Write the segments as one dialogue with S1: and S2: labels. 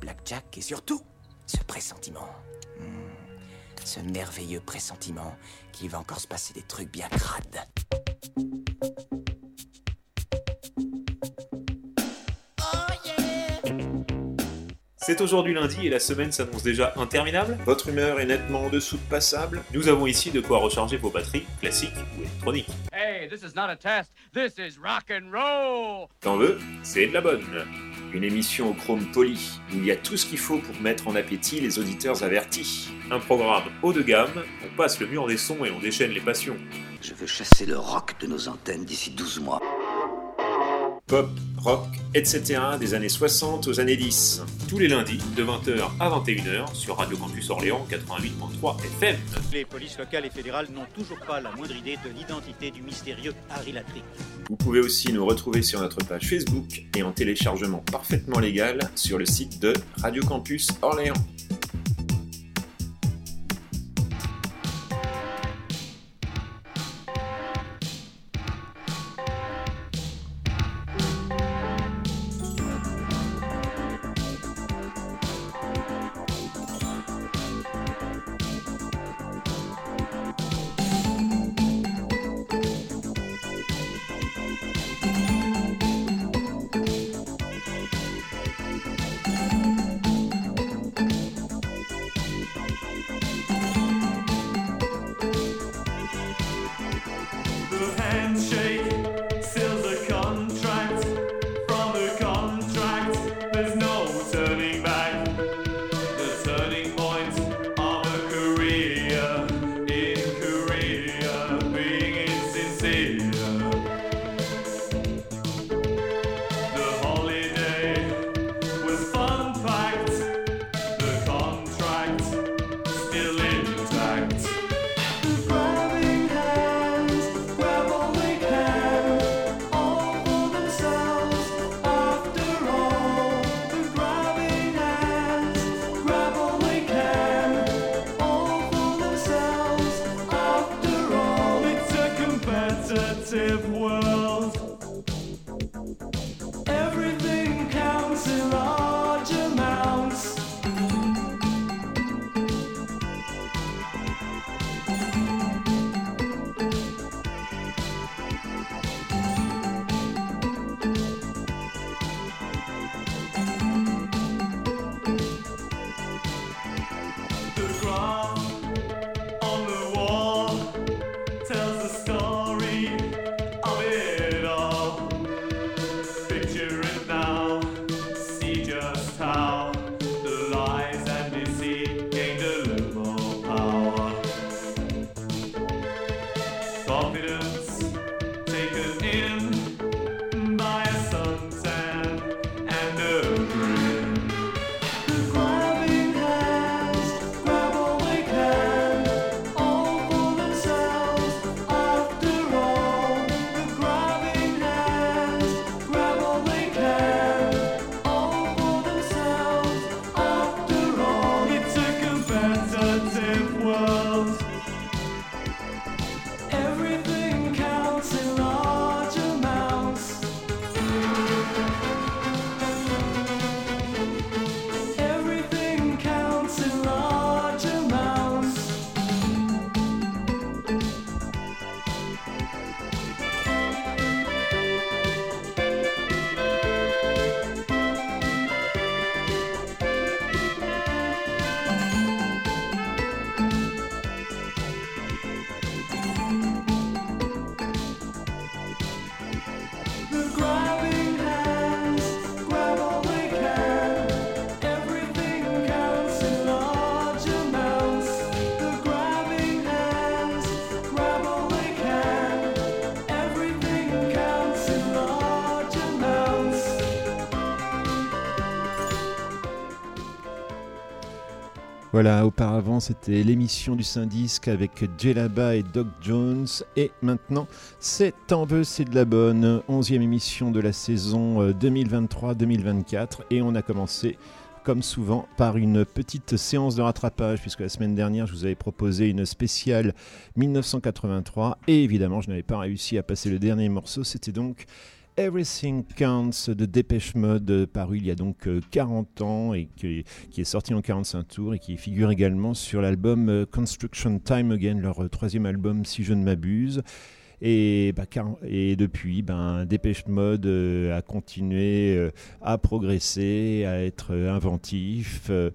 S1: Blackjack, et surtout, ce pressentiment. Hmm, ce merveilleux pressentiment qu'il va encore se passer des trucs bien crades.
S2: C'est aujourd'hui lundi et la semaine s'annonce déjà interminable.
S3: Votre humeur est nettement en dessous de passable.
S2: Nous avons ici de quoi recharger vos batteries, classiques ou électroniques.
S4: Hey, this is not a test. This is rock and roll.
S2: T'en veux C'est de la bonne.
S3: Une émission au chrome poli, où il y a tout ce qu'il faut pour mettre en appétit les auditeurs avertis.
S2: Un programme haut de gamme, on passe le mur des sons et on déchaîne les passions.
S5: Je veux chasser le rock de nos antennes d'ici 12 mois.
S3: Pop, rock, etc. des années 60 aux années 10.
S2: Tous les lundis, de 20h à 21h, sur Radio Campus Orléans 88.3 FM.
S6: Les polices locales et fédérales n'ont toujours pas la moindre idée de l'identité du mystérieux Harry Latrick.
S3: Vous pouvez aussi nous retrouver sur notre page Facebook et en téléchargement parfaitement légal sur le site de Radio Campus Orléans.
S7: Voilà, auparavant c'était l'émission du Syndisk avec Jelaba et Doc Jones. Et maintenant, c'est T'en veux, c'est de la bonne. Onzième émission de la saison euh, 2023-2024. Et on a commencé comme souvent, par une petite séance de rattrapage, puisque la semaine dernière, je vous avais proposé une spéciale 1983, et évidemment, je n'avais pas réussi à passer le dernier morceau. C'était donc Everything Counts de Dépêche Mode, euh, paru il y a donc euh, 40 ans et qui, est sorti en 45 tours et qui figure également sur l'album euh, Construction Time Again, leur euh, troisième album si je ne m'abuse. Et, bah, et depuis, ben, Dépêche Mode euh, a continué euh, à progresser, à être euh, inventif. euh,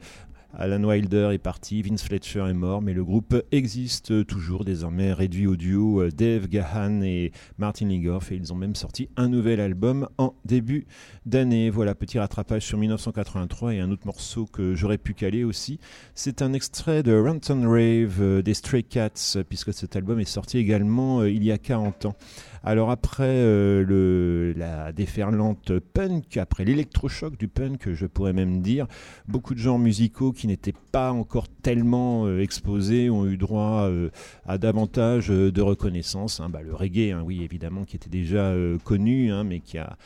S7: Alan Wilder est parti, Vince Fletcher est mort, mais le groupe existe toujours, désormais réduit au duo euh, Dave Gahan et Martin Ligoff, et ils ont même sorti un nouvel album en début d'année. Voilà, petit rattrapage sur 1983 et un autre morceau que j'aurais pu caler aussi. C'est un extrait de Ranton Rave euh, des Stray Cats, puisque cet album est sorti également euh, il y a 40 ans. Alors après euh, la déferlante punk, après l'électrochoc du punk, je pourrais même dire, beaucoup de genres musicaux qui n'étaient pas encore tellement euh, exposés ont eu droit euh, à davantage de reconnaissance. hein. Bah, le reggae, hein, oui évidemment, qui était déjà connu, hein, mais qui a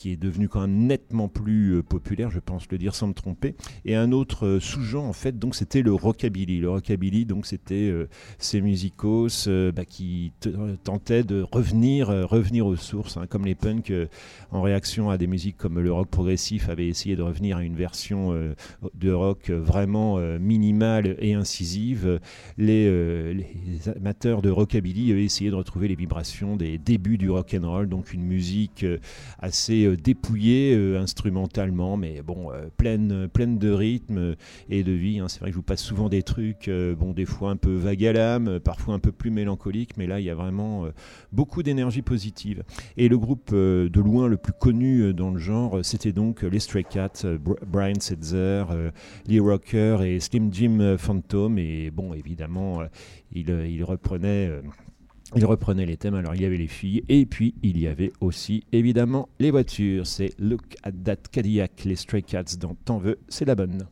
S7: qui est devenu quand même nettement plus euh, populaire, je pense le dire sans me tromper. Et un autre euh, sous-genre, en fait, donc c'était le rockabilly. Le rockabilly, donc c'était euh, ces musicos bah, qui te- tentaient de revenir, revenir aux sources, hein, comme les punks, en réaction à des musiques comme le rock progressif, avaient essayé de revenir à une version de rock vraiment minimale et incisive. Les, amateurs de rockabilly avaient essayé de retrouver les vibrations des débuts du rock and roll, donc une musique euh, assez euh, dépouillée euh, instrumentalement, mais bon, euh, pleine, pleine de rythme et de vie. hein. C'est vrai que je vous passe souvent des trucs, bon, des fois un peu vague à l'âme, parfois un peu plus mélancoliques, mais là, il y a vraiment beaucoup d'énergie positive. Et le groupe de loin le plus connu dans le genre, c'était donc les Stray Cats, Br- Brian Setzer, Lee Rocker et Slim Jim Phantom. Et bon, évidemment, il reprenait. Il reprenait les thèmes, alors il y avait les filles, et puis il y avait aussi évidemment les voitures. C'est Look at that Cadillac, les Stray Cats dans T'en veux, c'est la bonne.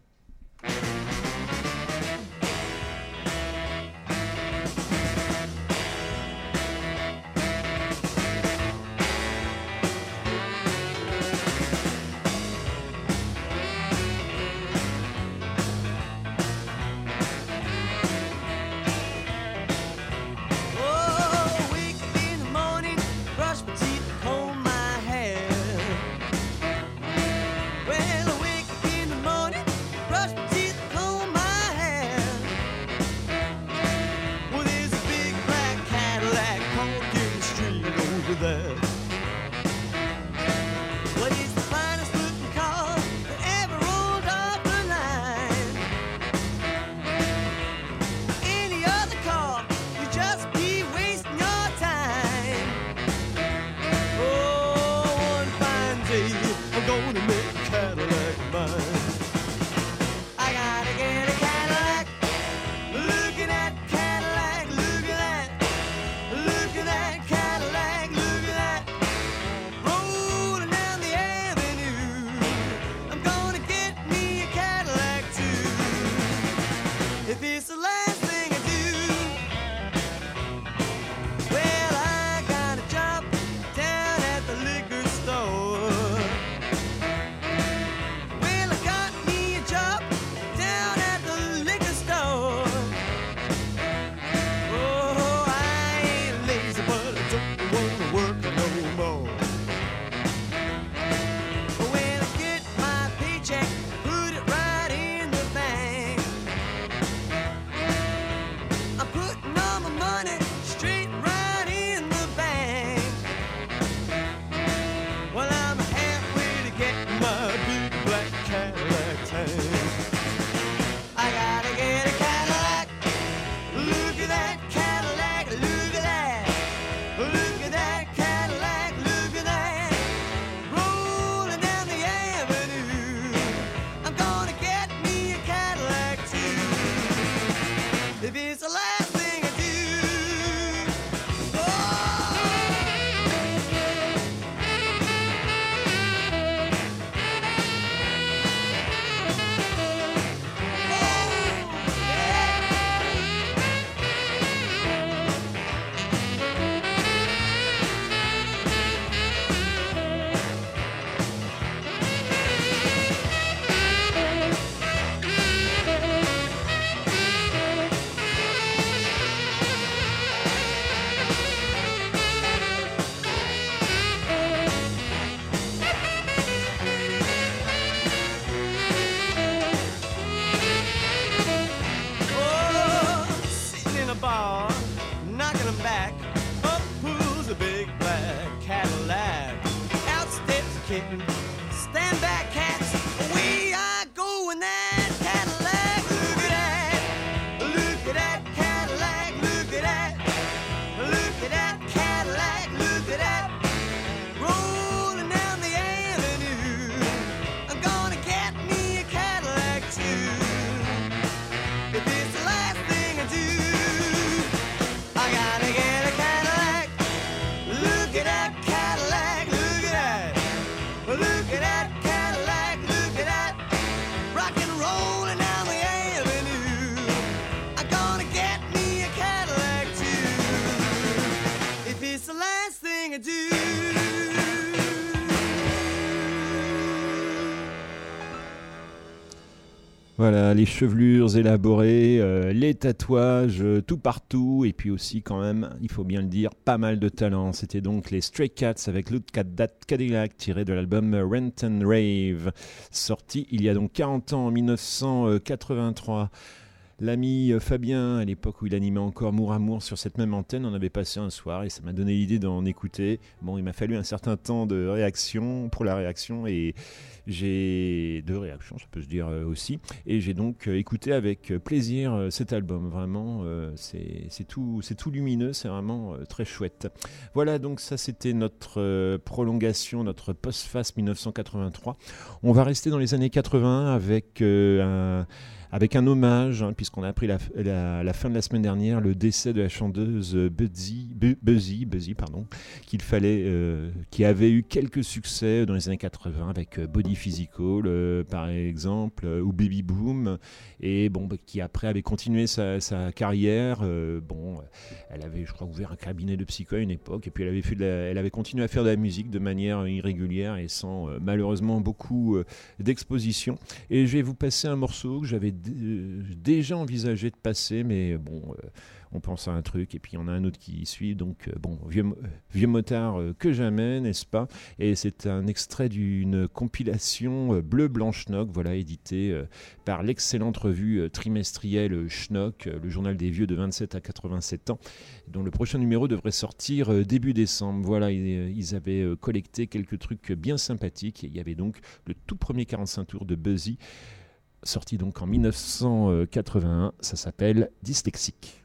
S7: Les chevelures élaborées, euh, les tatouages, euh, tout partout, et puis aussi quand même, il faut bien le dire, pas mal de talent. C'était donc les Stray Cats avec Look at That Cadillac tiré de l'album Rent and Rave, sorti il y a donc 40 ans, en 1983. L'ami euh, Fabien, à l'époque où il animait encore Mour Amour sur cette même antenne, en avait passé un soir et ça m'a donné l'idée d'en écouter. Bon, il m'a fallu un certain temps de réaction pour la réaction et j'ai deux réactions, ça peut se dire euh, aussi. Et j'ai donc euh, écouté avec plaisir cet album. Vraiment, c'est tout, c'est tout lumineux, c'est vraiment très chouette. Voilà, donc ça c'était notre prolongation, notre post-face 1983. On va rester dans les années 80 avec un avec un hommage, hein, puisqu'on a appris la, fin de la semaine dernière le décès de la chanteuse Buzzy, Bu- Buzzy, Buzzy pardon, euh, qui avait eu quelques succès dans les années 80 avec euh, Body Physical, euh, par exemple, euh, ou Baby Boom, et bon, bah, qui après avait continué sa, carrière. euh, bon, euh, elle avait, je crois, ouvert un cabinet de psycho à une époque, et puis elle avait, continué à faire de la musique de manière irrégulière et sans euh, malheureusement beaucoup euh, d'exposition. Et je vais vous passer un morceau que j'avais euh, déjà envisagé de passer, mais bon, euh, on pense à un truc et puis il y en a un autre qui suit. Donc, euh, bon, vieux, euh, vieux motard euh, que jamais, n'est-ce pas? Et c'est un extrait d'une compilation euh, Bleu Blanche Schnock, voilà, édité euh, par l'excellente revue euh, trimestrielle euh, Schnock, euh, le journal des vieux de 27 à 87 ans, dont le prochain numéro devrait sortir euh, début décembre. Voilà, ils, euh, avaient euh, collecté quelques trucs bien sympathiques. Et il y avait donc le tout premier 45 tours de Buzzy sorti donc en 1981. Ça s'appelle Dyslexique.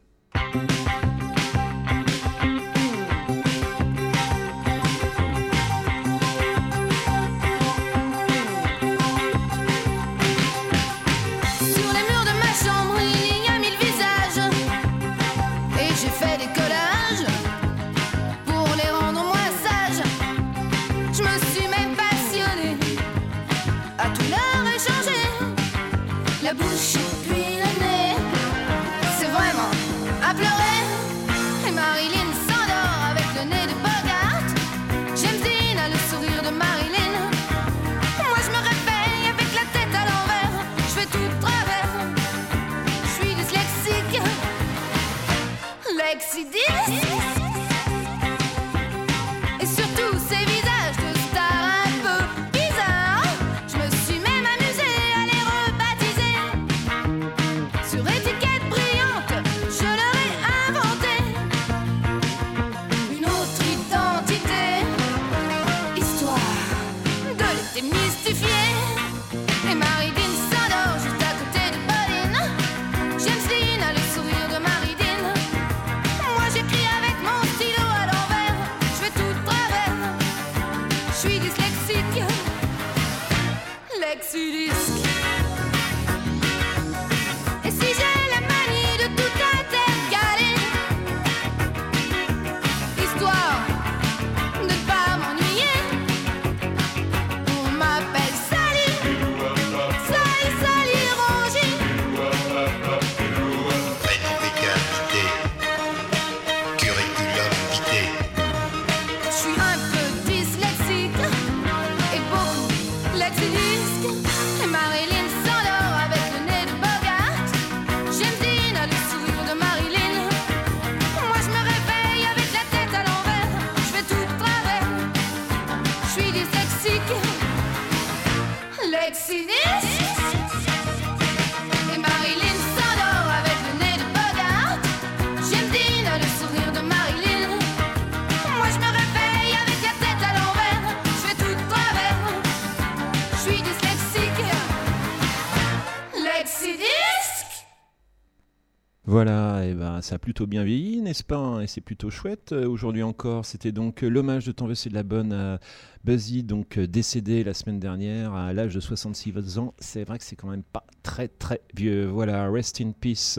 S8: Ça a plutôt bien vieilli, n'est-ce pas hein, Et c'est plutôt chouette. Euh, Aujourd'hui encore, c'était donc euh, l'hommage de Tant c'est de la bonne à Buzzy, donc euh, décédé la semaine dernière à l'âge de 66 ans. C'est vrai que c'est quand même pas très très vieux. Voilà, rest in peace.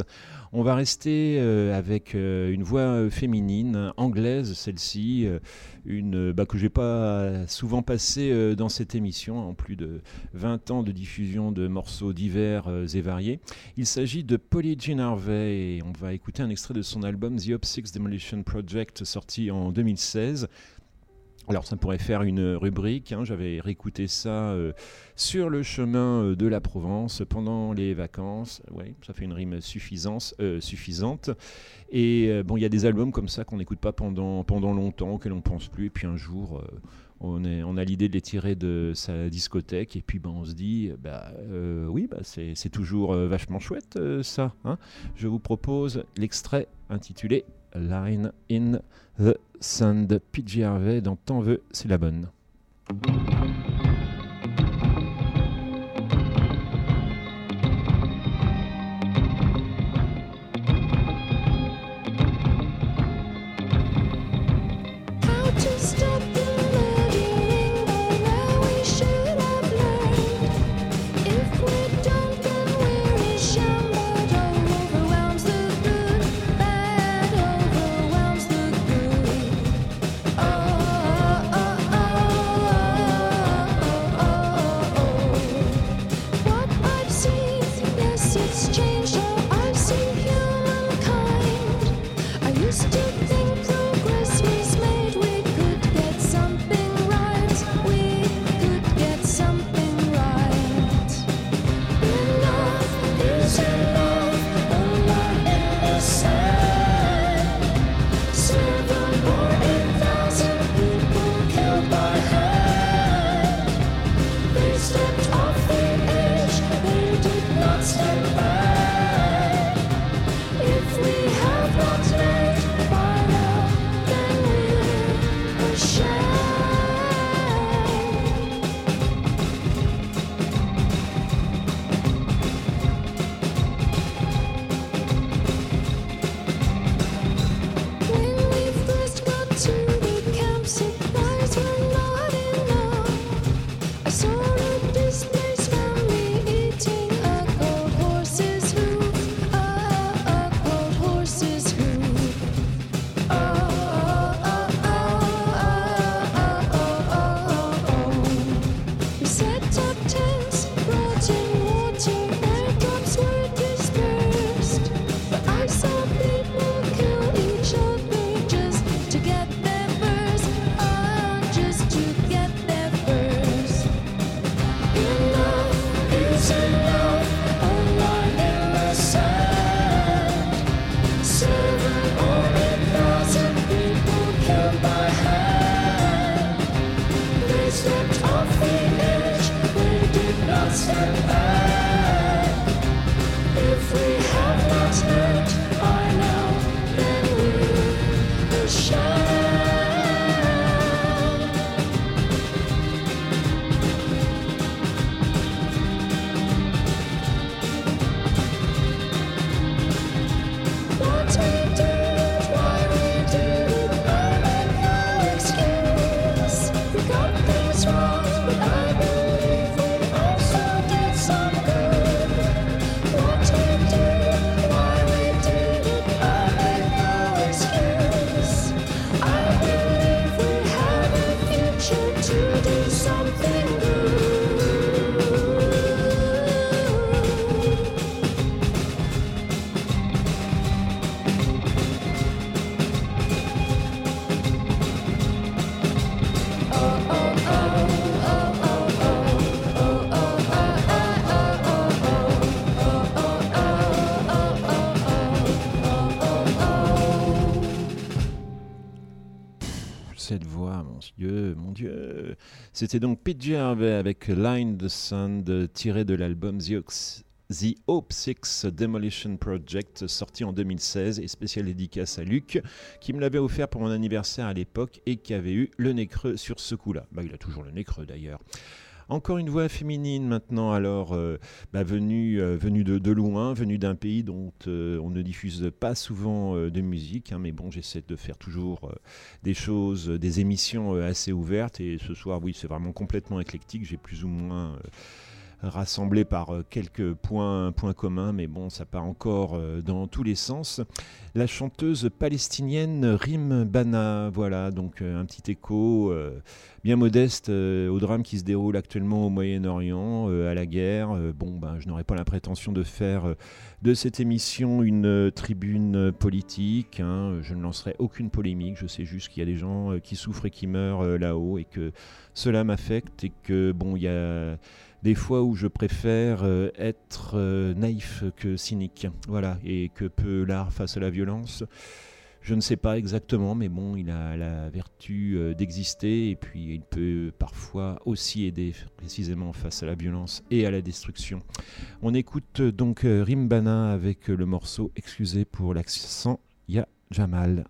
S8: On va rester avec une voix féminine, anglaise celle-ci, une bah, que j'ai pas souvent passée dans cette émission, en plus de 20 ans de diffusion de morceaux divers et variés. Il s'agit de Polly Jean Harvey et on va écouter un extrait de son album The Op6 Demolition Project sorti en 2016. Alors ça pourrait faire une rubrique, hein, j'avais réécouté ça euh, sur le chemin euh, de la Provence pendant les vacances, ouais, ça fait une rime euh, suffisante. Et bon, il y a des albums comme ça qu'on n'écoute pas pendant, pendant longtemps, auxquels on ne pense plus, et puis un jour... on, a l'idée de les tirer de sa discothèque et puis ben, on se dit bah, euh, oui bah, c'est toujours euh, vachement chouette euh, ça hein. je vous propose l'extrait intitulé Line in the Sand PJ Harvey dans T'en veux c'est la bonne mon dieu c'était donc PJ Harvey avec Line the Sand tiré de l'album The Ox- Hope 6 Demolition Project, sorti en 2016 et spécial dédicace à Luc, qui me l'avait offert pour mon anniversaire à l'époque et qui avait eu le nez creux sur ce coup-là. Bah, il a toujours le nez creux d'ailleurs.
S9: Encore une voix féminine maintenant, alors euh, bah, venue, euh, venue de, loin, venue d'un pays dont euh, on ne diffuse pas souvent de musique, hein, mais bon, j'essaie de faire toujours des choses, des émissions assez ouvertes, et ce soir, oui, c'est vraiment complètement éclectique, j'ai plus ou moins euh, rassemblé par euh, quelques points, communs, mais bon, ça part encore euh, dans tous les sens. La chanteuse palestinienne Rim Bana, voilà, donc euh, un petit écho bien modeste au drame qui se déroule actuellement au Moyen-Orient, à la guerre. Bon, ben, je n'aurais pas la prétention de faire de cette émission une tribune politique. hein. Je ne lancerai aucune polémique. Je sais juste qu'il y a des gens qui souffrent et qui meurent là-haut et que cela m'affecte et que, bon, il y a des fois où je préfère euh, être euh, naïf que cynique. Voilà, et que peut l'art face à la violence? Je ne sais pas exactement, mais bon, il a la vertu euh, d'exister et puis il peut parfois aussi aider précisément face à la violence et à la destruction. On écoute donc Rimbana avec le morceau, excusez pour l'accent, Ya Jamal.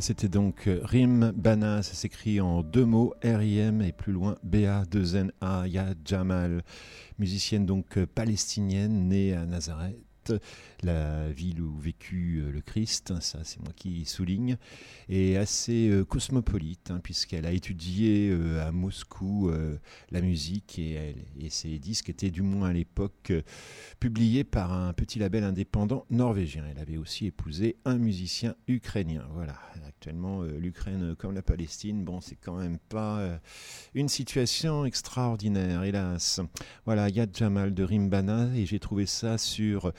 S7: C'était donc euh, Rim Bana, ça s'écrit en deux mots, R-I-M et plus loin B-A-2-N-A, Ya Jamal, musicienne donc euh, palestinienne née à Nazareth la ville où vécut euh, le Christ, hein, ça c'est moi qui souligne, est assez euh, cosmopolite, hein, puisqu'elle a étudié euh, à Moscou la musique et, et ses disques étaient du moins à l'époque publiés par un petit label indépendant norvégien. Elle avait aussi épousé un musicien ukrainien. Voilà, actuellement l'Ukraine comme la Palestine, bon c'est quand même pas une situation extraordinaire, hélas. Voilà, Yad Jamal de Rimbana et j'ai trouvé ça sur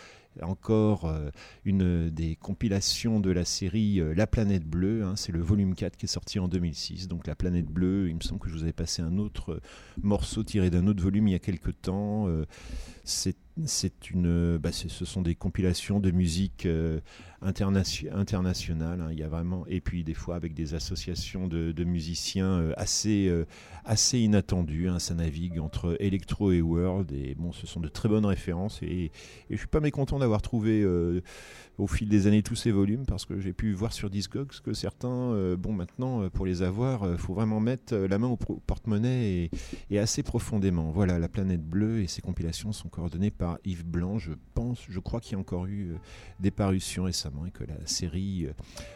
S7: encore euh, une des compilations de la série euh, La planète bleue. hein, c'est le volume 4 qui est sorti en 2006. Donc La planète bleue, il me semble que je vous avais passé un autre euh, morceau tiré d'un autre volume il y a quelque temps. C'est une, bah, ce sont des compilations de musique euh, internation- internationale. hein, il y a vraiment, et puis des fois avec des associations de, musiciens euh, assez, euh, assez inattendues. hein, ça navigue entre electro et world. Et bon, ce sont de très bonnes références. Et, et je suis pas mécontent d'avoir trouvé euh, au fil des années tous ces volumes parce que j'ai pu voir sur Discogs que certains, bon, maintenant pour les avoir, faut vraiment mettre la main au, porte-monnaie et assez profondément. Voilà, la planète bleue et ses compilations sont coordonnées par Yves Blanc. Je pense, je crois qu'il y a encore eu euh, des parutions récemment et que la série euh,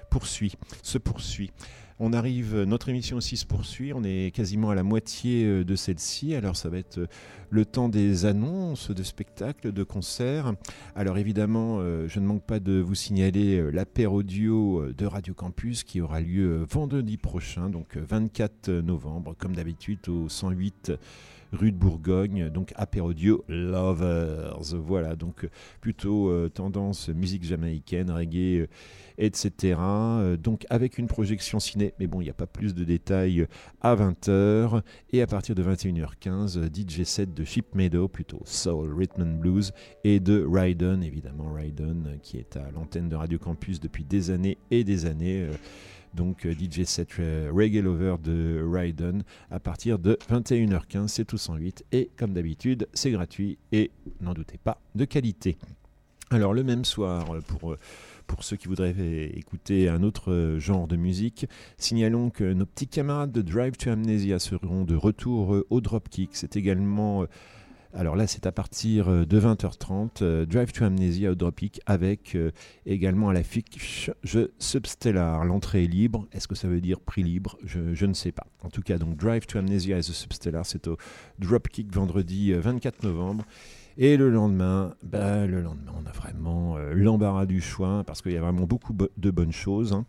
S7: poursuit, se poursuit. On arrive, euh, notre émission aussi se poursuit, on est quasiment à la moitié de celle-ci, alors ça va être le temps des annonces, de spectacles, de concerts. Alors évidemment, je ne manque pas de vous signaler l'apéro audio de Radio Campus qui aura lieu vendredi prochain, donc euh, 24 novembre, comme d'habitude au 108 rue de Bourgogne, donc apérodio Lovers. Voilà, donc euh, plutôt euh, tendance musique jamaïcaine, reggae, euh, etc. Donc avec une projection ciné, mais bon, il n'y a pas plus de détails à 20h. Et à partir de 21h15, euh, DJ set de Chip Meadow, plutôt Soul, Rhythm and Blues, et de Raiden, évidemment euh, qui est à l'antenne de Radio Campus depuis des années et des années. Donc euh, DJ set euh, Reggae Lover de Raiden à partir de 21h15, c'est tout 108 et comme d'habitude c'est gratuit et n'en doutez pas de qualité. Alors le même soir, euh, pour, pour ceux qui voudraient écouter un autre genre de musique, signalons que nos petits camarades de Drive to Amnesia seront de retour au Dropkick. C'est également... alors là, c'est à partir euh, de 20h30, euh, Drive to Amnesia au Dropkick avec euh, également à l'affiche jeu Substellar. L'entrée est libre. Est-ce que ça veut dire prix libre? Je, je ne sais pas. En tout cas, donc Drive to Amnesia et The Substellar, c'est au Dropkick vendredi euh, 24 novembre. Et le lendemain, bah, le lendemain, on a vraiment euh, l'embarras du choix parce qu'il y a vraiment beaucoup de bonnes choses. hein.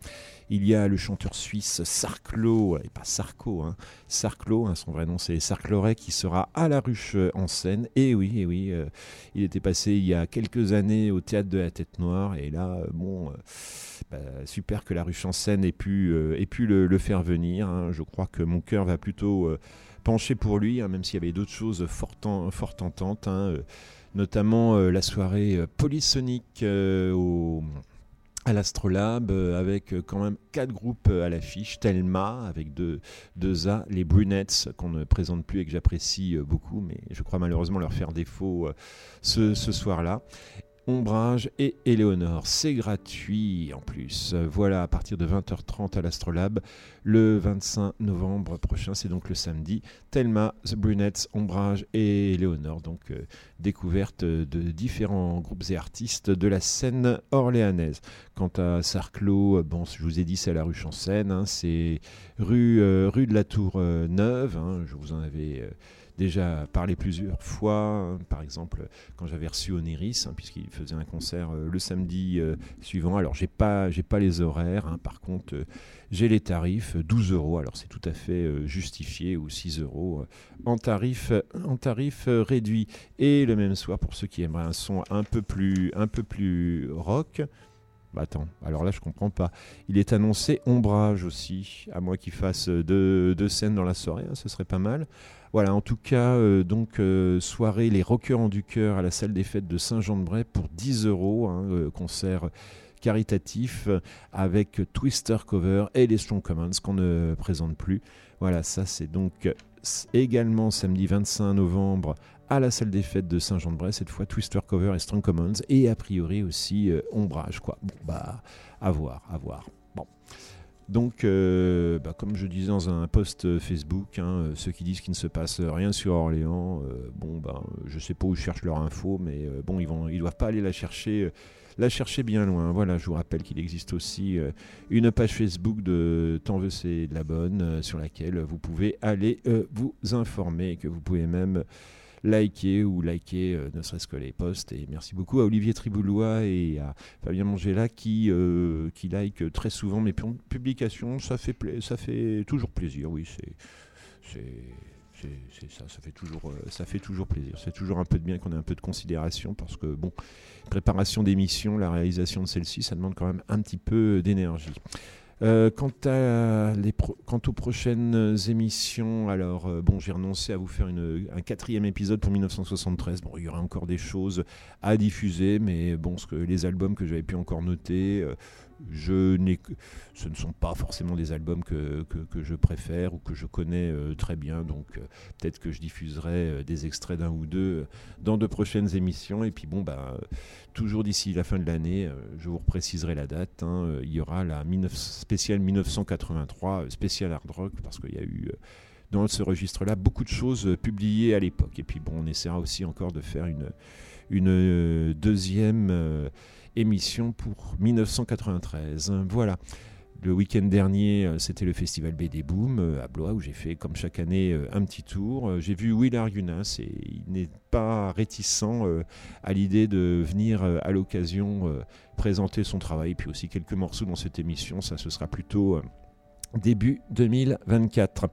S7: Il y a le chanteur suisse Sarklo, et pas Sarko, hein, Sarklo, hein, son vrai nom c'est Sarkloret, qui sera à la ruche euh, en scène. Et oui, et oui, euh, il était passé il y a quelques années au théâtre de la Tête Noire, et là, bon, bah, super que la ruche en scène ait pu, ait pu le, le faire venir. hein. Je crois que mon cœur va plutôt pencher pour lui, hein, même s'il y avait d'autres choses fort, en- tentantes, hein, euh, notamment euh, la soirée euh, polysonique au à l'Astrolabe avec quand même quatre groupes à l'affiche. Telma avec deux, A les Brunettes qu'on ne présente plus et que j'apprécie beaucoup mais je crois malheureusement leur faire défaut ce, ce soir-là Ombrage et Éléonore. C'est gratuit en plus. Voilà, à partir de 20h30 à l'Astrolabe, le 25 novembre prochain, c'est donc le samedi. Thelma, The Brunettes, Ombrage et Éléonore. Donc, euh, découverte de différents groupes et artistes de la scène orléanaise. Quant à Sarclos, bon, je vous ai dit, c'est à la rue Chancène. hein, c'est rue, euh, rue de la Tour euh, Neuve. hein, je vous en avais. Déjà parlé plusieurs fois, hein, par exemple quand j'avais reçu Oniris, hein, puisqu'il faisait un concert euh, le samedi euh, suivant. Alors j'ai pas, j'ai pas les horaires, hein, par contre euh, j'ai les tarifs, euh, 12 euros, alors c'est tout à fait justifié, ou 6 euros en tarif, en tarif réduit. Et le même soir, pour ceux qui aimeraient un son un peu plus, un peu plus rock, bah attends, alors là je comprends pas. Il est annoncé ombrage aussi, à moins qu'il fasse deux, deux scènes dans la soirée, ce serait pas mal. Voilà, en tout cas, euh, donc euh, soirée Les Rockers en du cœur à la salle des fêtes de Saint-Jean-de-Bray pour 10 euros, hein, euh, concert caritatif avec Twister Cover et les Strong Commons qu'on ne présente plus. Voilà, ça c'est donc également samedi 25 novembre à la salle des fêtes de Saint-Jean-de-Bray, cette fois Twister Cover et Strong Commons, et a priori aussi Ombrage, quoi. Bon, bah, à voir, à voir. Bon. Donc, euh, bah, comme je disais dans un post Facebook, hein, euh, ceux qui disent qu'il ne se passe rien sur Orléans, euh, bon, bah, je sais pas où ils cherchent leur info, mais euh, bon, ils vont, ils doivent pas aller la chercher, la chercher bien loin. Voilà, je vous rappelle qu'il existe aussi une page Facebook de Tant veut c'est de la bonne, sur laquelle vous pouvez aller vous informer et que vous pouvez même liker ou liker euh, ne serait-ce que les posts. Et merci beaucoup à Olivier Triboulois et à Fabien Mangela qui, euh, qui like très souvent mes pu- publications. Ça fait, toujours plaisir, oui, c'est. ça, ça fait toujours, euh, ça fait toujours plaisir. C'est toujours un peu de bien qu'on ait un peu de considération parce que bon, préparation d'émission, la réalisation de celle-ci, ça demande quand même un petit peu d'énergie. Euh, quant, aux prochaines émissions, alors euh, bon, j'ai renoncé à vous faire un quatrième épisode pour 1973. Bon, il y aura encore des choses à diffuser, mais bon, que, les albums que j'avais pu encore noter, euh, je ce ne sont pas forcément des albums que, que, je préfère ou que je connais euh, très bien, donc euh, peut-être que je diffuserai euh, des extraits d'un ou deux dans de prochaines émissions. Et puis bon, bah, toujours d'ici la fin de l'année, je vous repréciserai la date. hein, il y aura la 19 spéciale 1983, euh, spéciale hard rock, parce qu'il y a eu dans ce registre-là beaucoup de choses publiées à l'époque. Et puis bon, on essaiera aussi encore de faire une, une deuxième émission pour 1993. Voilà. Le week-end dernier, euh, c'était le festival BD Boom euh, à Blois où j'ai fait, comme chaque année, euh, un petit tour. J'ai vu Will Argunas et il n'est pas réticent à l'idée de venir à l'occasion présenter son travail, puis aussi quelques morceaux dans cette émission. Ça, ce sera plutôt début 2024.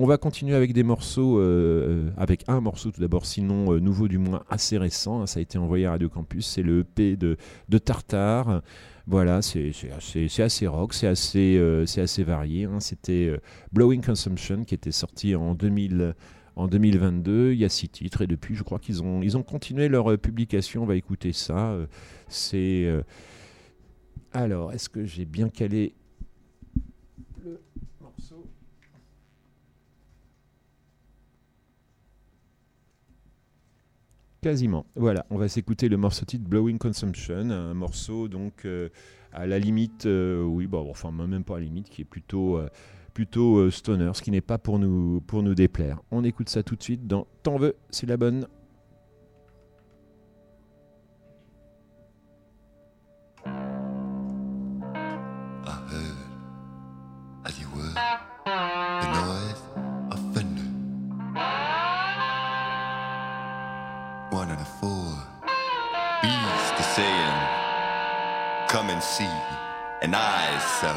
S7: On va continuer avec des morceaux, euh, avec un morceau tout d'abord, sinon euh, nouveau du moins assez récent. hein, ça a été envoyé à Radio Campus. C'est le EP de, de Tartare. Voilà, c'est assez, assez rock, c'est assez, euh, varié. hein. C'était Blowing Consumption qui était sorti en 2000. En 2022, il y a six titres et depuis, je crois qu'ils ont, continué leur publication. On va écouter ça. C'est alors, est-ce que j'ai bien calé le morceau Quasiment. Voilà, on va s'écouter le morceau titre Blowing Consumption, un morceau donc euh, à la limite, euh, oui, bon, enfin même pas à la limite, qui est plutôt, euh, plutôt stoner, ce qui n'est pas pour nous, pour nous déplaire. On écoute ça tout de suite dans T'en veux, c'est la bonne.
S10: And I so.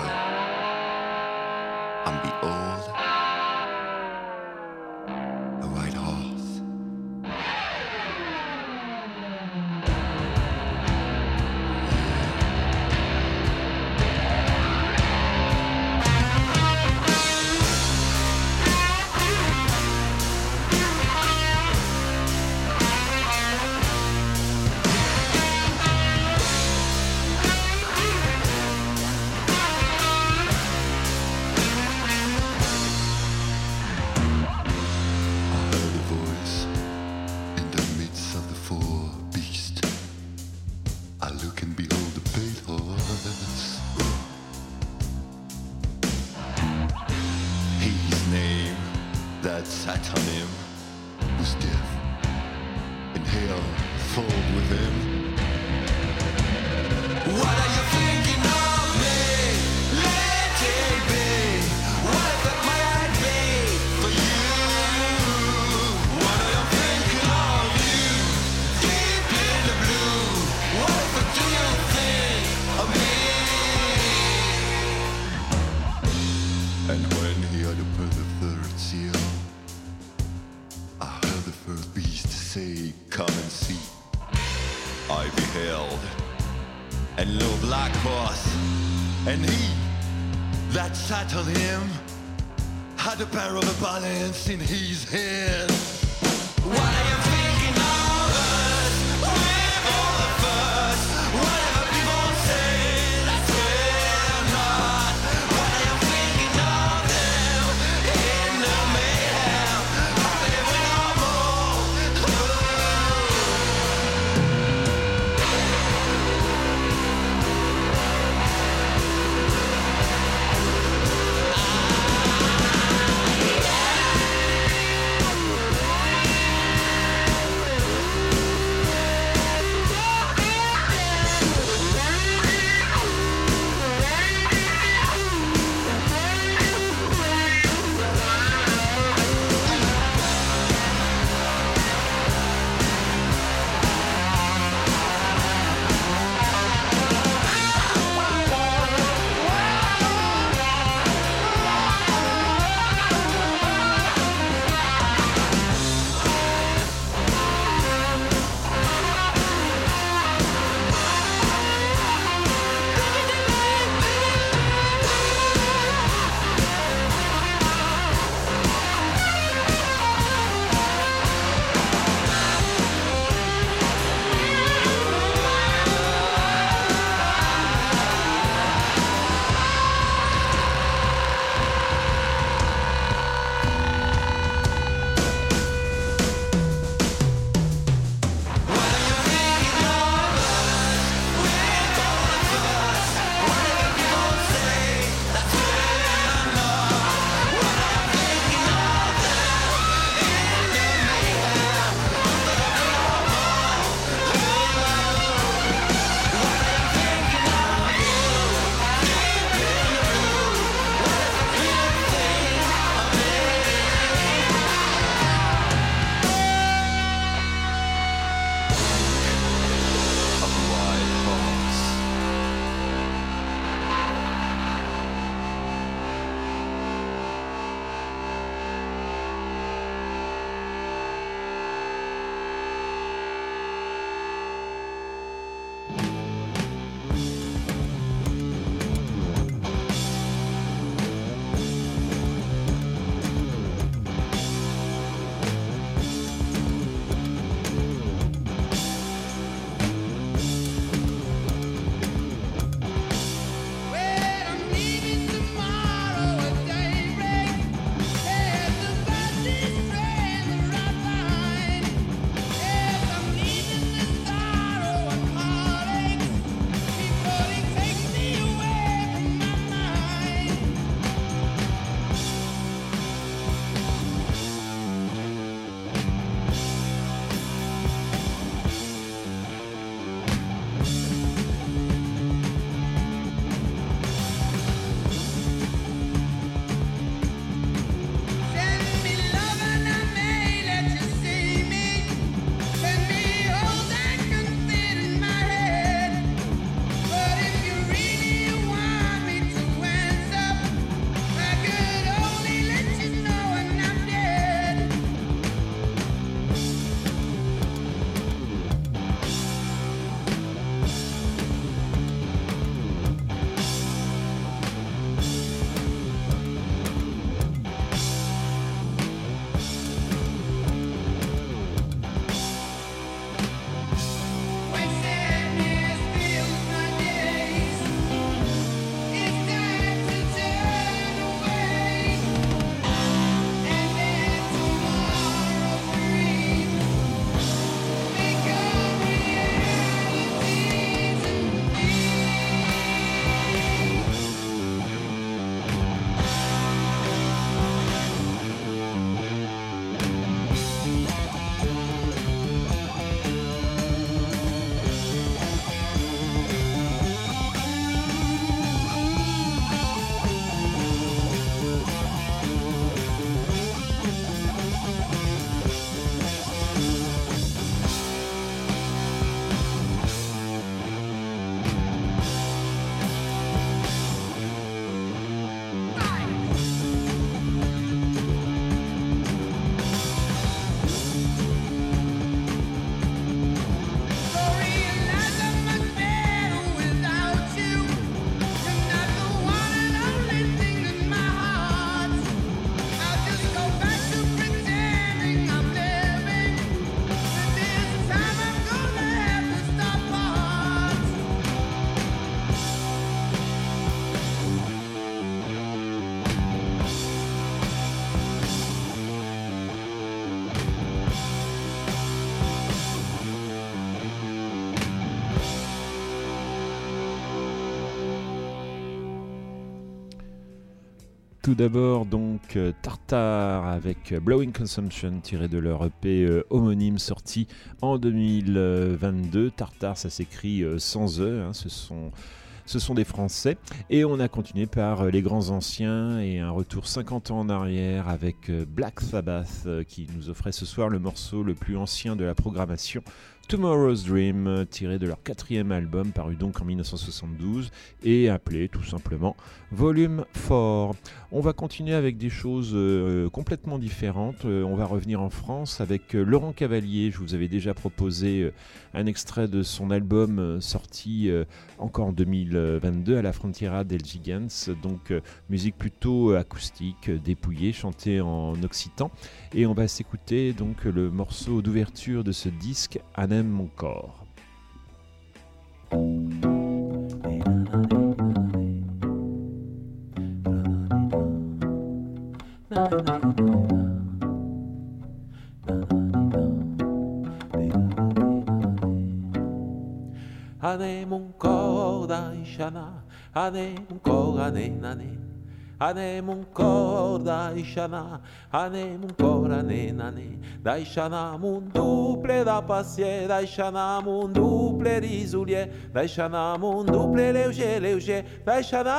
S10: And behold, a in his
S7: Tout d'abord, donc, euh, Tartar avec euh, Blowing Consumption, tiré de leur EP euh, homonyme sorti en 2022. Tartar, ça s'écrit sans E, hein, ce sont. Ce sont des Français. Et on a continué par les grands anciens et un retour 50 ans en arrière avec Black Sabbath qui nous offrait ce soir le morceau le plus ancien de la programmation. Tomorrow's Dream, euh, tiré de leur quatrième album paru donc en 1972 et appelé tout simplement Volume 4. On va continuer avec des choses euh, complètement différentes. Euh, on va revenir en France avec Laurent Cavalier. Je vous avais déjà proposé un extrait de son album sorti encore en 2022 à la Frontiera del Gigants. Donc euh, musique plutôt acoustique, euh, dépouillée, chantée en occitan. Et on va s'écouter donc le morceau d'ouverture de ce disque, Anem mon corps.
S11: Cor d'aixana, anem un cor, anem, anem. Anem un cor d'aixana, anem un cor, anem, anem. D'aixana amb un duple de pacier, d'aixana amb un duple d'isolier, d'aixana amb un duple lleuger, lleuger, d'aixana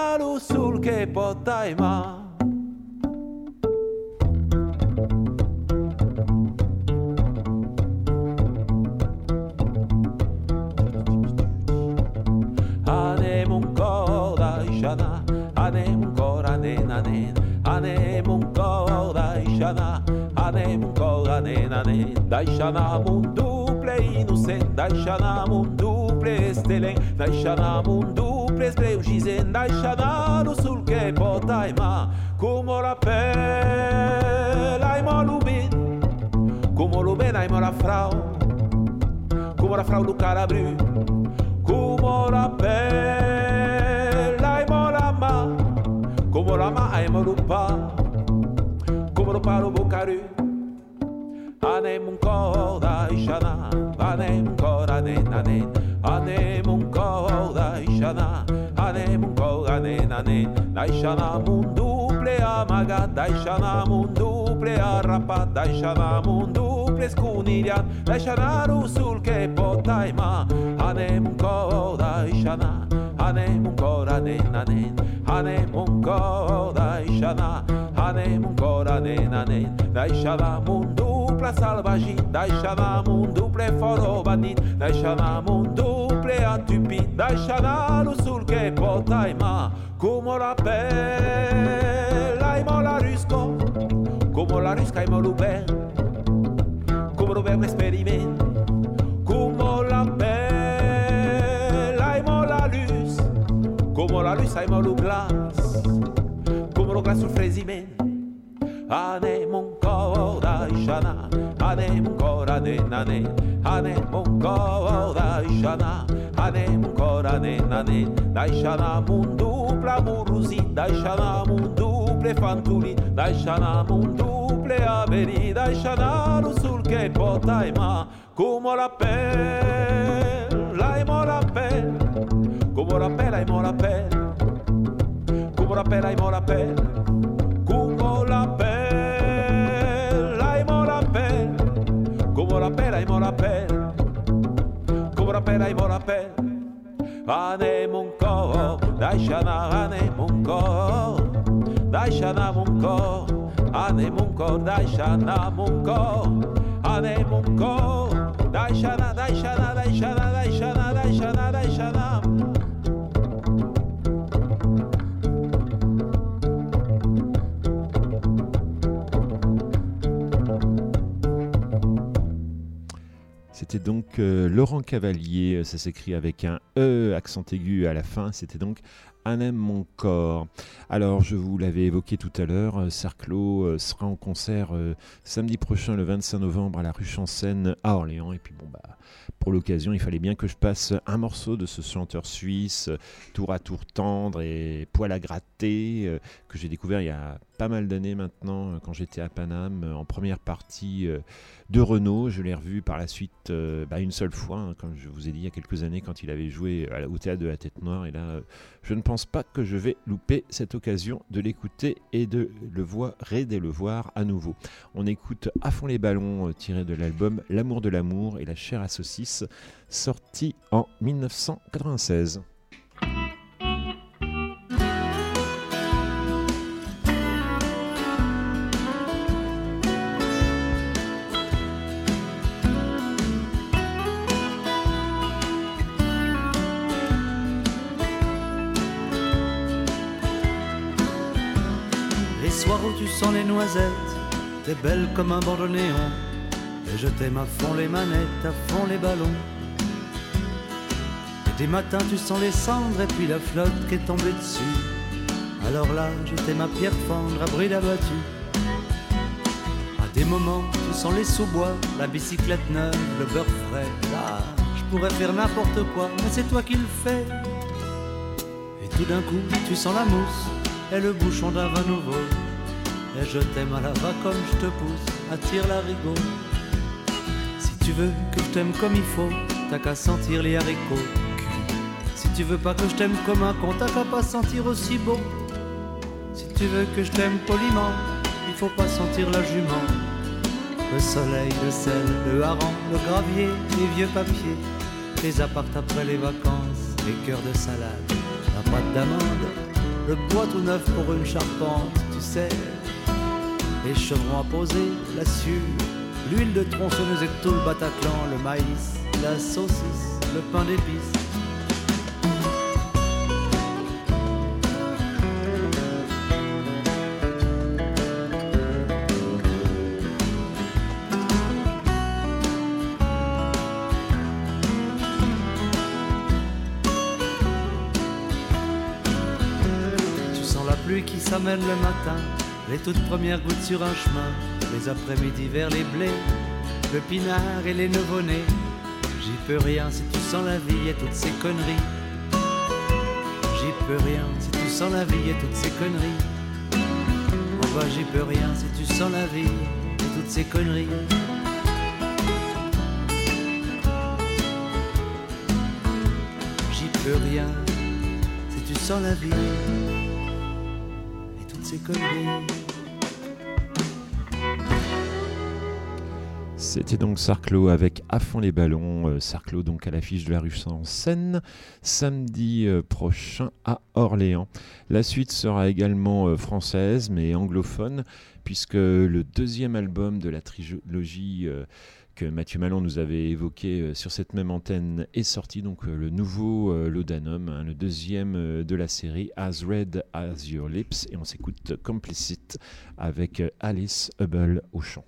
S11: naixanamun duple innocent naixanamun duple estelent naixanamun duples breus gisent naixanar sul que é pot aimar como la pell aimar lo como lubin ben la frau. Como la frau do carabru como la pell aimar la ma como la ma aimar o pa como lo paro bocaru. Anem un cor d'aixana anem un cor anem anem anem un cor d'aixana anem un cor anem anem. D'aixana amb un duple amagat d'aixana amb un duple arrapat d'aixana amb un duple esconillat d'aixana l'ussul que pot aimar anem un cor anem anem anem un cor d'aixana anem un cor anem anem d'aixana amb un duple salvagit d'aixana amb un aimar como la pelle aimo la rusco como la rusca aimo l'ubert como l'ubert l'experiment como la pelle aimo la luz como la luz aimo lo glas como lo glas sul ane munko da ishana ane munko ra ne. Na ne ane munko da ishana ane munko ra ne. Na ne da ishana mundu pla muruzi da ishana fantuli da ishana mundu ple averi da ishana rusul che potaima come la pelle la mola pelle come la pelle la mola pelle come la pelle la mola pelle mora pera i mora pera, cobra pera i mora pera. Anem un cor, deixa anar, anem un cor, deixa anar un cor, anem un cor, deixa anar un cor, anem un cor, deixa anar, deixa anar, deixa anar, deixa anar, deixa anar, deixa anar,
S7: C'était donc euh, Laurent Cavalier, ça s'écrit avec un E, accent aigu à la fin, c'était donc Anem mon corps. Alors, je vous l'avais évoqué tout à l'heure, euh, Cerclo euh, sera en concert samedi prochain, le 25 novembre, à la rue Chansène à Orléans. Et puis, bon, bah, pour l'occasion, il fallait bien que je passe un morceau de ce chanteur suisse, tour à tour tendre et poil à gratter, euh, que j'ai découvert il y a pas mal d'années maintenant, euh, quand j'étais à Paname, euh, en première partie de Renault. Je l'ai revu par la suite bah, une seule fois, hein, comme je vous ai dit il y a quelques années, quand il avait joué au théâtre de la Tête Noire. Et là, je ne pense pas que je vais louper cette occasion de l'écouter et de le voir et de le voir à nouveau. On écoute à fond les ballons euh, tiré de l'album L'amour de l'amour et la chair à saucisse, sorti en 1996.
S12: Les soirs où tu sens les noisettes, t'es belle comme un banc de néon. Et je t'aime à fond les manettes, à fond les ballons. Et des matins tu sens les cendres et puis la flotte qui est tombée dessus. Alors là, je t'aime à pierre fendre, à bride abattue. À des moments, tu sens les sous-bois, la bicyclette neuve, le beurre frais. Là, je pourrais faire n'importe quoi, mais c'est toi qui le fais. Et tout d'un coup, tu sens la mousse et le bouchon d'un vin nouveau. Et je t'aime à la va comme je te pousse, attire la rigot. Si tu veux que je t'aime comme il faut, t'as qu'à sentir les haricots. Si tu veux pas que je t'aime comme un con, t'as qu'à pas sentir aussi beau. Si tu veux que je t'aime poliment, il faut pas sentir la jument. Le soleil, le sel, le hareng, le gravier, les vieux papiers, les appartes après les vacances, les cœurs de salade, la pâte d'amande, le bois tout neuf pour une charpente, tu sais, les chevrons à poser, la sueur, l'huile de tronçonneuse et tout le Bataclan, le maïs, la saucisse, le pain d'épices. Tu sens la pluie qui s'amène le matin, les toutes premières gouttes sur un chemin, les après-midi vers les blés, le pinard et les nouveau-nés. J'y peux rien si tu sens la vie et toutes ces conneries. J'y peux rien si tu sens la vie et toutes ces conneries. Oh bah j'y peux rien si tu sens la vie et toutes ces conneries. J'y peux rien si tu sens la vie et toutes ces conneries.
S7: C'était donc Sarclo avec À fond les ballons. Euh, Sarclo donc à l'affiche de la rue en Seine samedi euh, prochain à Orléans. La suite sera également euh, française mais anglophone puisque le deuxième album de la trilogie que Mathieu Malon nous avait évoqué sur cette même antenne est sorti donc le nouveau Laudanum, hein, le deuxième de la série As Red as Your Lips et on s'écoute Complicit avec Alice Hubble au chant.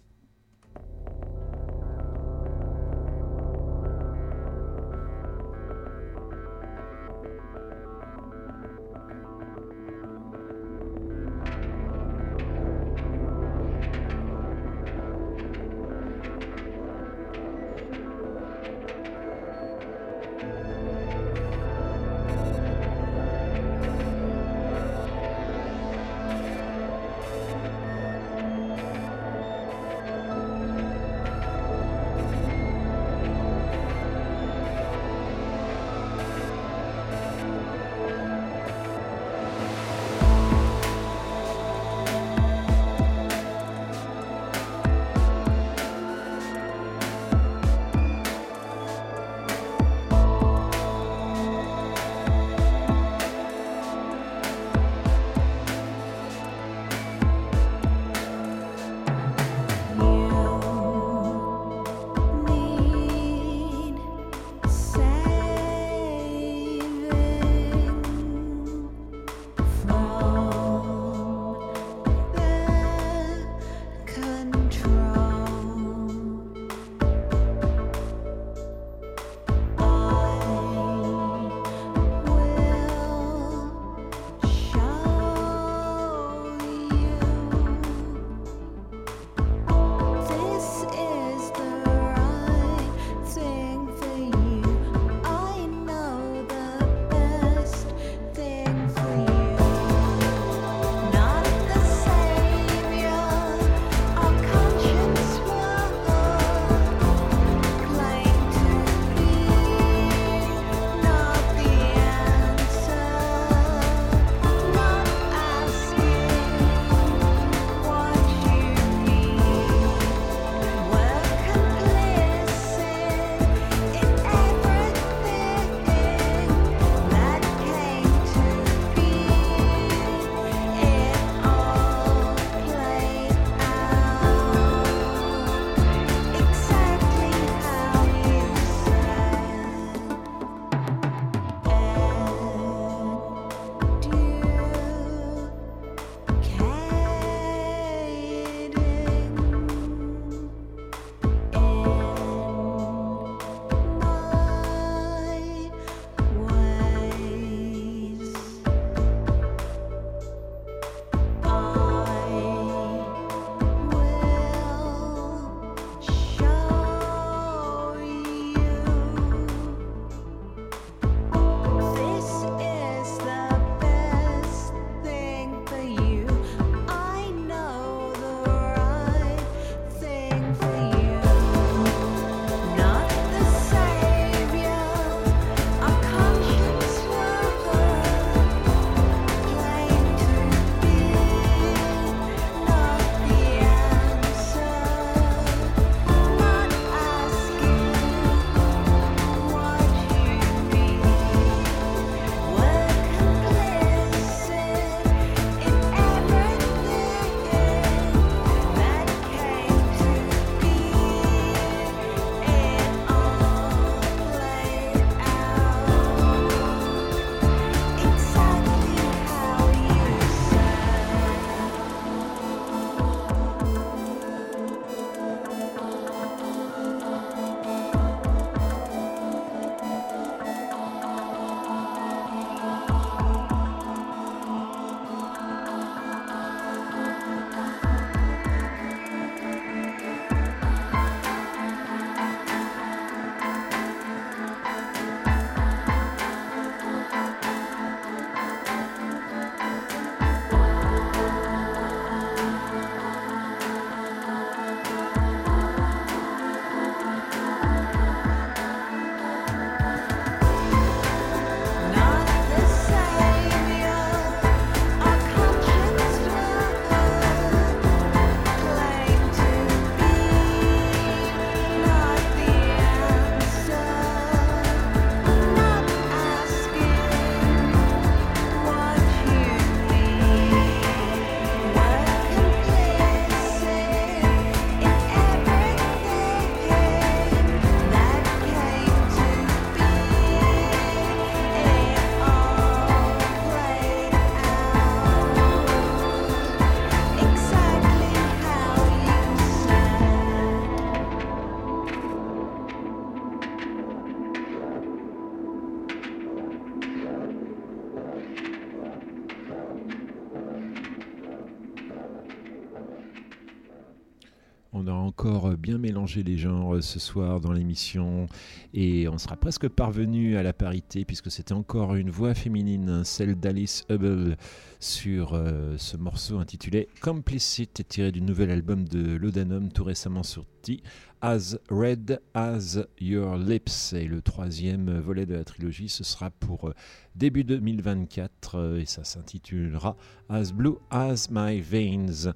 S7: Mélangé les genres ce soir dans l'émission et on sera presque parvenu à la parité puisque c'était encore une voix féminine, celle d'Alice Hubble sur euh, ce morceau intitulé Complicit tiré du nouvel album de Laudanum tout récemment sorti As Red as Your Lips et le troisième volet de la trilogie ce sera pour euh, début 2024 euh, et ça s'intitulera As Blue as My Veins.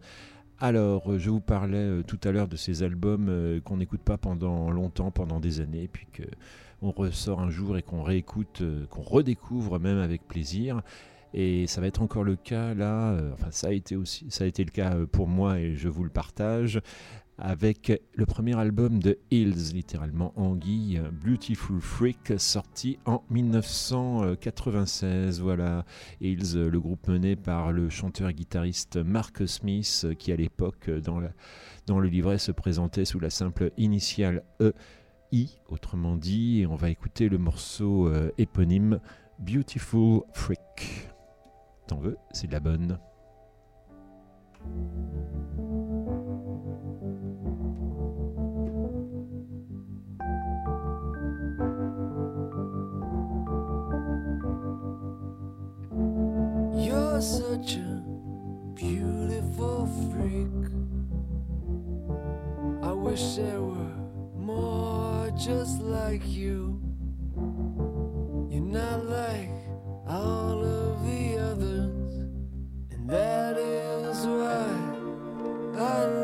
S7: Alors, euh, je vous parlais euh, tout à l'heure de ces albums euh, qu'on n'écoute pas pendant longtemps, pendant des années, puis qu'on ressort un jour et qu'on réécoute, qu'on redécouvre même avec plaisir. Et ça va être encore le cas là, enfin ça a été aussi, ça a été le cas pour moi et je vous le partage avec le premier album de Hills, littéralement Anguille, Beautiful Freak, sorti en 1996. Voilà, Hills, le groupe mené par le chanteur et guitariste Mark Smith, qui à l'époque, dans, le livret, se présentait sous la simple initiale E. I, autrement dit, et on va écouter le morceau euh, éponyme Beautiful Freak. T'en veux, c'est de la bonne.
S13: Such a beautiful freak. I wish there were more just like you. You're not like all of the others, and that is why I